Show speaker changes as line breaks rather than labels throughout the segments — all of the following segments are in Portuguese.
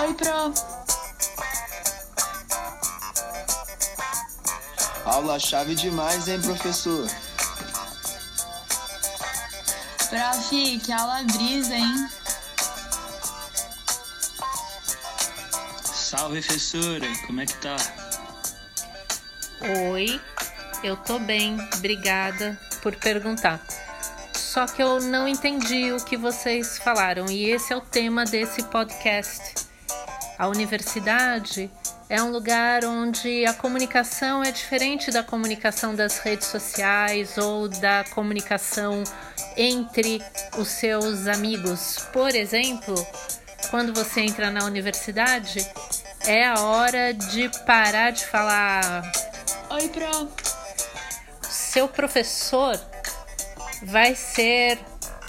Oi, prof.
Aula chave demais, hein, professor?
Prof, que aula brisa, hein?
Salve, professora. Como é que tá?
Oi, eu tô bem, obrigada por perguntar. Só que eu não entendi o que vocês falaram e esse é o tema desse podcast. A universidade é um lugar onde a comunicação é diferente da comunicação das redes sociais ou da comunicação entre os seus amigos. Por exemplo, quando você entra na universidade, é a hora de parar de falar.
Oi, prof.
Seu professor vai ser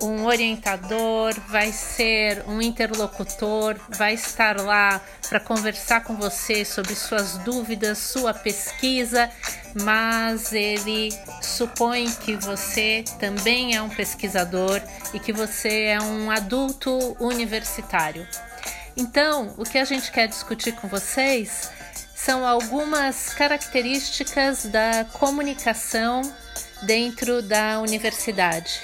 um orientador, vai ser um interlocutor, vai estar lá para conversar com você sobre suas dúvidas, sua pesquisa, mas ele supõe que você também é um pesquisador e que você é um adulto universitário. Então, o que a gente quer discutir com vocês são algumas características da comunicação dentro da universidade.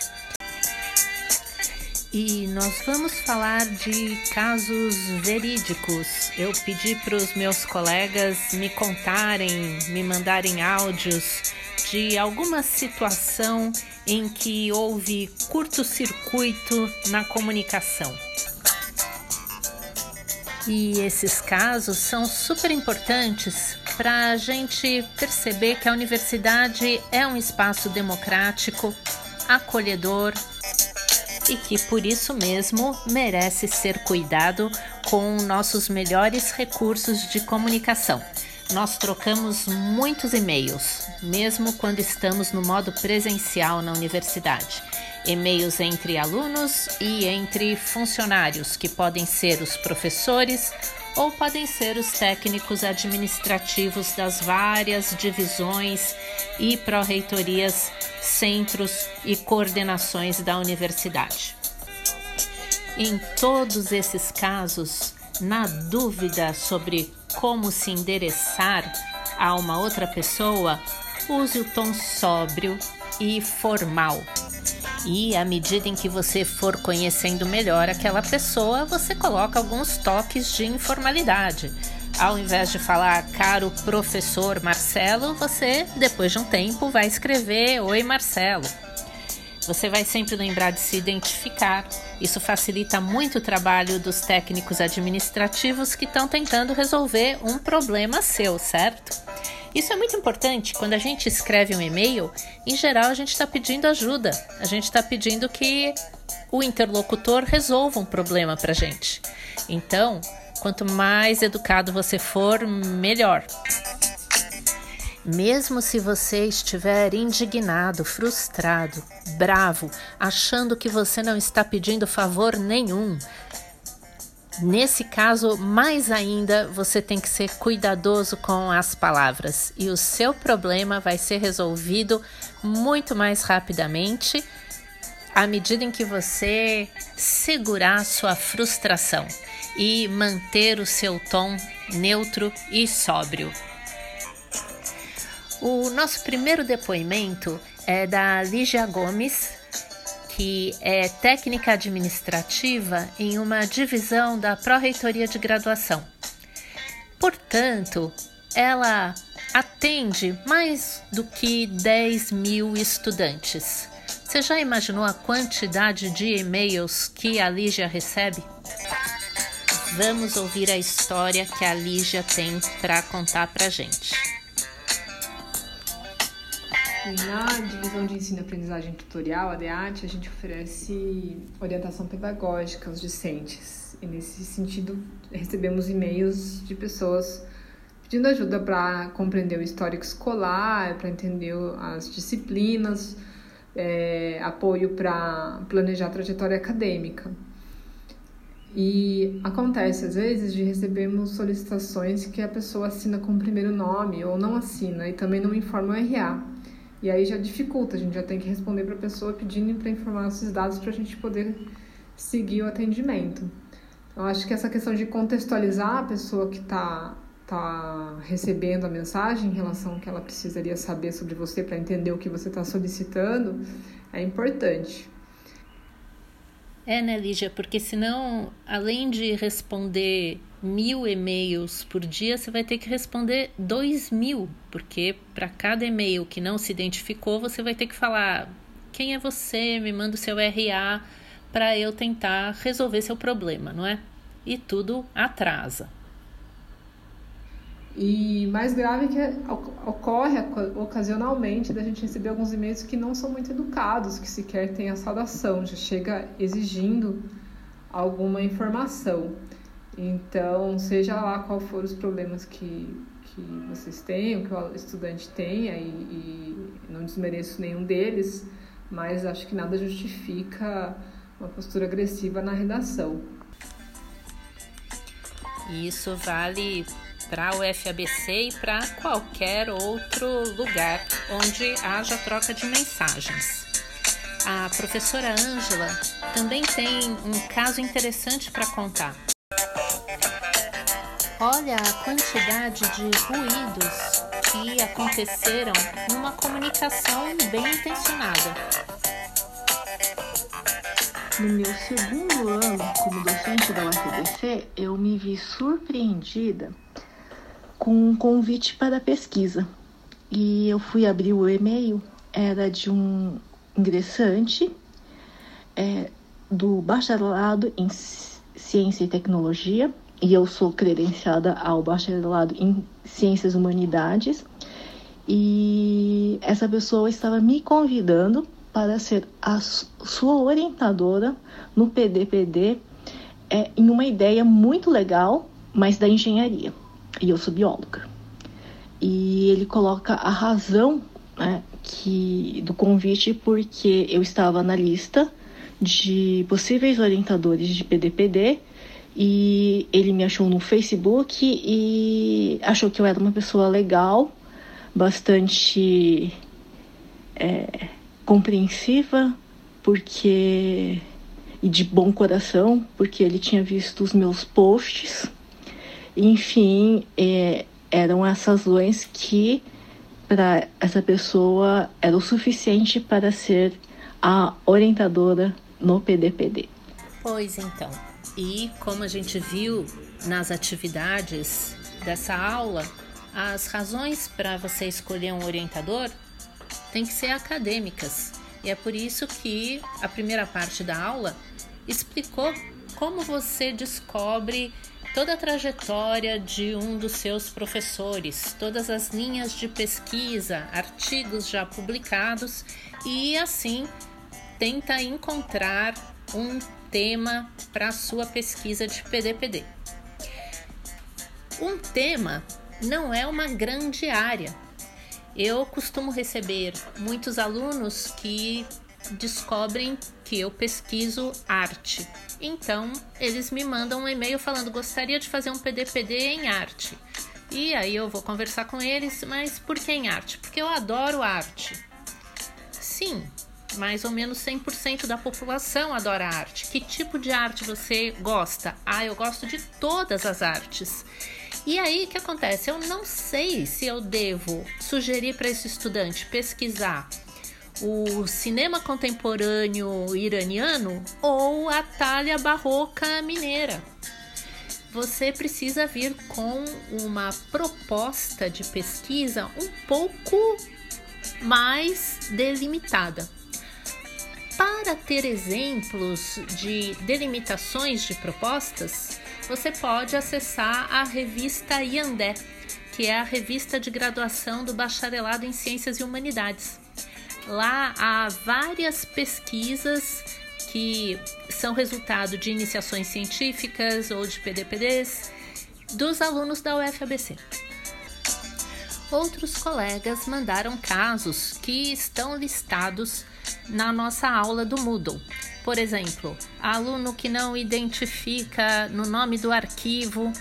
E nós vamos falar de casos verídicos. Eu pedi para os meus colegas me contarem, me mandarem áudios de alguma situação em que houve curto-circuito na comunicação. E esses casos são super importantes para a gente perceber que a universidade é um espaço democrático, acolhedor e que por isso mesmo merece ser cuidado com nossos melhores recursos de comunicação. Nós trocamos muitos e-mails, mesmo quando estamos no modo presencial na universidade. E-mails entre alunos e entre funcionários, que podem ser os professores ou podem ser os técnicos administrativos das várias divisões e pró-reitorias, centros e coordenações da universidade. Em todos esses casos, na dúvida sobre como se endereçar a uma outra pessoa, use o tom sóbrio e formal. E à medida em que você for conhecendo melhor aquela pessoa, você coloca alguns toques de informalidade. Ao invés de falar caro professor Marcelo, você, depois de um tempo, vai escrever Oi Marcelo. Você vai sempre lembrar de se identificar. Isso facilita muito o trabalho dos técnicos administrativos que estão tentando resolver um problema seu, certo? Isso é muito importante. Quando a gente escreve um e-mail, em geral a gente está pedindo ajuda. A gente está pedindo que o interlocutor resolva um problema para gente. Então, quanto mais educado você for, melhor. Mesmo se você estiver indignado, frustrado, bravo, achando que você não está pedindo favor nenhum, Nesse caso, mais ainda, você tem que ser cuidadoso com as palavras e o seu problema vai ser resolvido muito mais rapidamente à medida em que você segurar sua frustração e manter o seu tom neutro e sóbrio. O nosso primeiro depoimento é da Lígia Gomes, que é técnica administrativa em uma divisão da Pró-Reitoria de Graduação. Portanto, ela atende mais do que 10 mil estudantes. Você já imaginou a quantidade de e-mails que a Lígia recebe? Vamos ouvir a história que a Lígia tem para contar para gente.
Na divisão de ensino e aprendizagem tutorial, a DEAT, a gente oferece orientação pedagógica aos discentes. E nesse sentido, recebemos e-mails de pessoas pedindo ajuda para compreender o histórico escolar, para entender as disciplinas, é, apoio para planejar a trajetória acadêmica. E acontece às vezes de recebermos solicitações que a pessoa assina com o primeiro nome ou não assina e também não informa o RA. E aí já dificulta, a gente já tem que responder para a pessoa pedindo para informar esses dados para a gente poder seguir o atendimento. Eu acho que essa questão de contextualizar a pessoa que está tá recebendo a mensagem em relação ao que ela precisaria saber sobre você para entender o que você está solicitando é importante.
É, né, Lígia? Porque senão, além de responder mil e-mails por dia, você vai ter que responder dois mil, porque para cada e-mail que não se identificou, você vai ter que falar quem é você, me manda o seu RA para eu tentar resolver seu problema, não é? E tudo atrasa.
E mais grave que ocorre ocasionalmente da gente receber alguns e-mails que não são muito educados, que sequer tem a saudação, já chega exigindo alguma informação. Então, seja lá qual for os problemas que, que vocês têm, que o estudante tenha, e, e não desmereço nenhum deles, mas acho que nada justifica uma postura agressiva na redação.
Isso vale para o FABC e para qualquer outro lugar onde haja troca de mensagens. A professora Ângela também tem um caso interessante para contar. Olha a quantidade de ruídos que aconteceram numa comunicação bem intencionada.
No meu segundo ano como docente da UFBC, eu me vi surpreendida com um convite para pesquisa. E eu fui abrir o e-mail, era de um ingressante é, do bacharelado em Ciência e Tecnologia, e eu sou credenciada ao bacharelado em Ciências Humanidades. E essa pessoa estava me convidando para ser a sua orientadora no PDPD é, em uma ideia muito legal, mas da engenharia e eu sou bióloga. E ele coloca a razão né, que, do convite porque eu estava na lista de possíveis orientadores de PDPD e ele me achou no Facebook e achou que eu era uma pessoa legal, bastante é, compreensiva, porque e de bom coração, porque ele tinha visto os meus posts enfim, é, eram as razões que para essa pessoa era o suficiente para ser a orientadora no PDPD.
Pois então, e como a gente viu nas atividades dessa aula, as razões para você escolher um orientador têm que ser acadêmicas. E é por isso que a primeira parte da aula explicou como você descobre toda a trajetória de um dos seus professores, todas as linhas de pesquisa, artigos já publicados e assim tenta encontrar um tema para a sua pesquisa de PDPD. Um tema não é uma grande área. Eu costumo receber muitos alunos que descobrem que eu pesquiso arte. Então, eles me mandam um e-mail falando: gostaria de fazer um PDPD em arte. E aí eu vou conversar com eles, mas por que em arte? Porque eu adoro arte. Sim, mais ou menos 100% da população adora arte. Que tipo de arte você gosta? Ah, eu gosto de todas as artes. E aí, o que acontece? Eu não sei se eu devo sugerir para esse estudante pesquisar o cinema contemporâneo iraniano ou a talha barroca mineira. Você precisa vir com uma proposta de pesquisa um pouco mais delimitada. Para ter exemplos de delimitações de propostas, você pode acessar a revista Yandé, que é a revista de graduação do Bacharelado em Ciências e Humanidades. Lá há várias pesquisas que são resultado de iniciações científicas ou de PDPDs dos alunos da UFABC. Outros colegas mandaram casos que estão listados na nossa aula do Moodle. Por exemplo, aluno que não identifica no nome do arquivo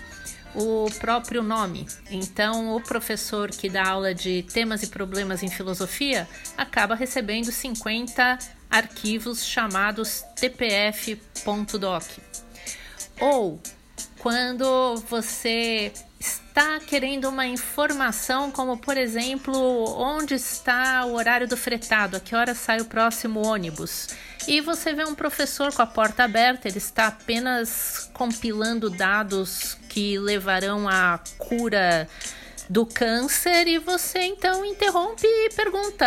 o próprio nome. Então, o professor que dá aula de temas e problemas em filosofia acaba recebendo 50 arquivos chamados tpf.doc. Ou quando você está querendo uma informação, como por exemplo, onde está o horário do fretado, a que hora sai o próximo ônibus. E você vê um professor com a porta aberta, ele está apenas compilando dados que levarão à cura do câncer e você então interrompe e pergunta: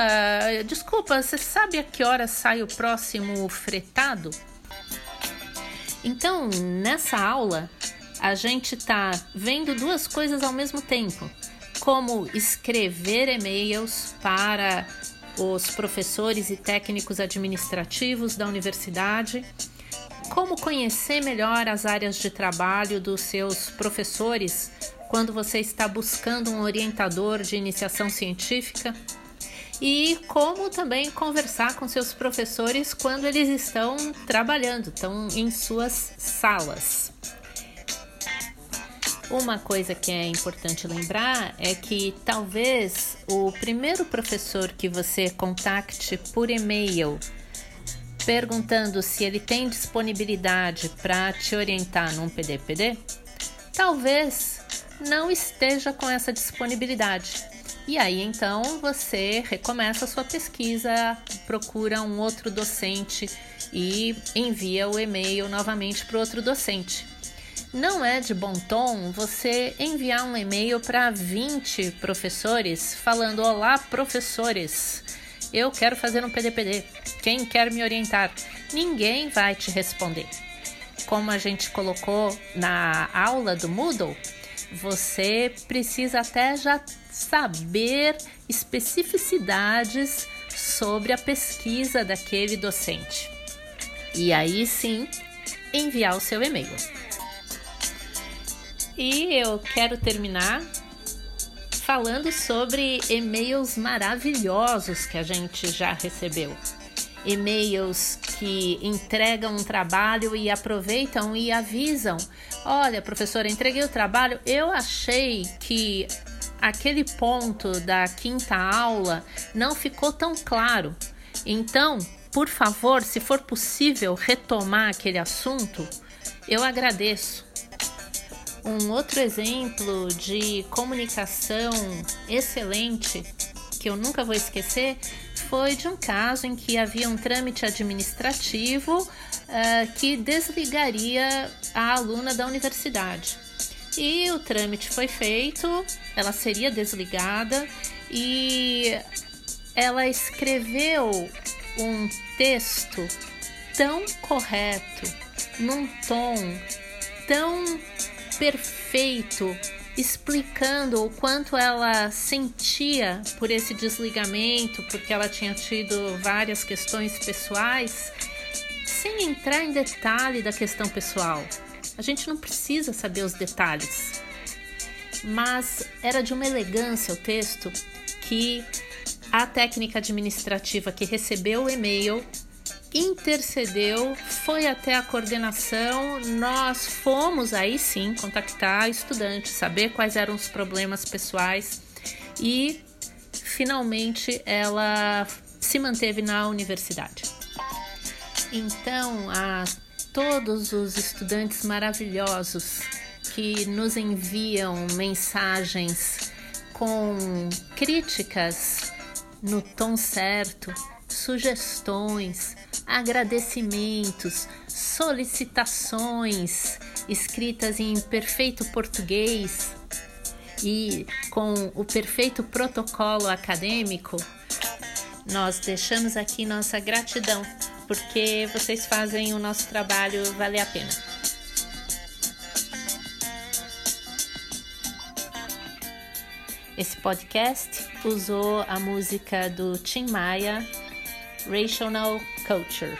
Desculpa, você sabe a que hora sai o próximo fretado? Então, nessa aula, a gente está vendo duas coisas ao mesmo tempo: como escrever e-mails para os professores e técnicos administrativos da universidade, como conhecer melhor as áreas de trabalho dos seus professores quando você está buscando um orientador de iniciação científica. E como também conversar com seus professores quando eles estão trabalhando, estão em suas salas. Uma coisa que é importante lembrar é que talvez o primeiro professor que você contacte por e-mail perguntando se ele tem disponibilidade para te orientar num PDPD, talvez não esteja com essa disponibilidade. E aí então você recomeça a sua pesquisa, procura um outro docente e envia o e-mail novamente para outro docente. Não é de bom tom você enviar um e-mail para 20 professores falando: Olá, professores, eu quero fazer um PDPD. Quem quer me orientar? Ninguém vai te responder. Como a gente colocou na aula do Moodle, você precisa até já saber especificidades sobre a pesquisa daquele docente. E aí sim, enviar o seu e-mail. E eu quero terminar falando sobre e-mails maravilhosos que a gente já recebeu. E-mails que entregam um trabalho e aproveitam e avisam: Olha, professora, entreguei o trabalho, eu achei que aquele ponto da quinta aula não ficou tão claro. Então, por favor, se for possível retomar aquele assunto, eu agradeço. Um outro exemplo de comunicação excelente que eu nunca vou esquecer foi de um caso em que havia um trâmite administrativo uh, que desligaria a aluna da universidade. E o trâmite foi feito, ela seria desligada e ela escreveu um texto tão correto, num tom tão perfeito explicando o quanto ela sentia por esse desligamento, porque ela tinha tido várias questões pessoais, sem entrar em detalhe da questão pessoal. A gente não precisa saber os detalhes. Mas era de uma elegância o texto que a técnica administrativa que recebeu o e-mail intercedeu, foi até a coordenação, nós fomos aí sim contactar a estudante, saber quais eram os problemas pessoais e finalmente ela se manteve na universidade. Então, a todos os estudantes maravilhosos que nos enviam mensagens com críticas no tom certo, sugestões, agradecimentos, solicitações escritas em perfeito português e com o perfeito protocolo acadêmico, nós deixamos aqui nossa gratidão, porque vocês fazem o nosso trabalho valer a pena. Esse podcast usou a música do Tim Maia Rational Culture.